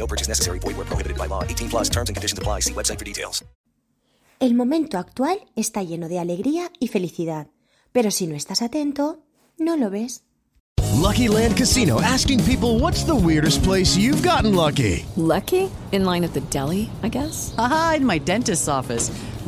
No purchase necessary. Void where prohibited by law. 18 plus terms and conditions apply. See website for details. El momento actual está lleno de alegría y felicidad, pero si no estás atento, no lo ves. Lucky Land Casino asking people what's the weirdest place you've gotten lucky? Lucky? In line at the deli, I guess? Aha, in my dentist's office.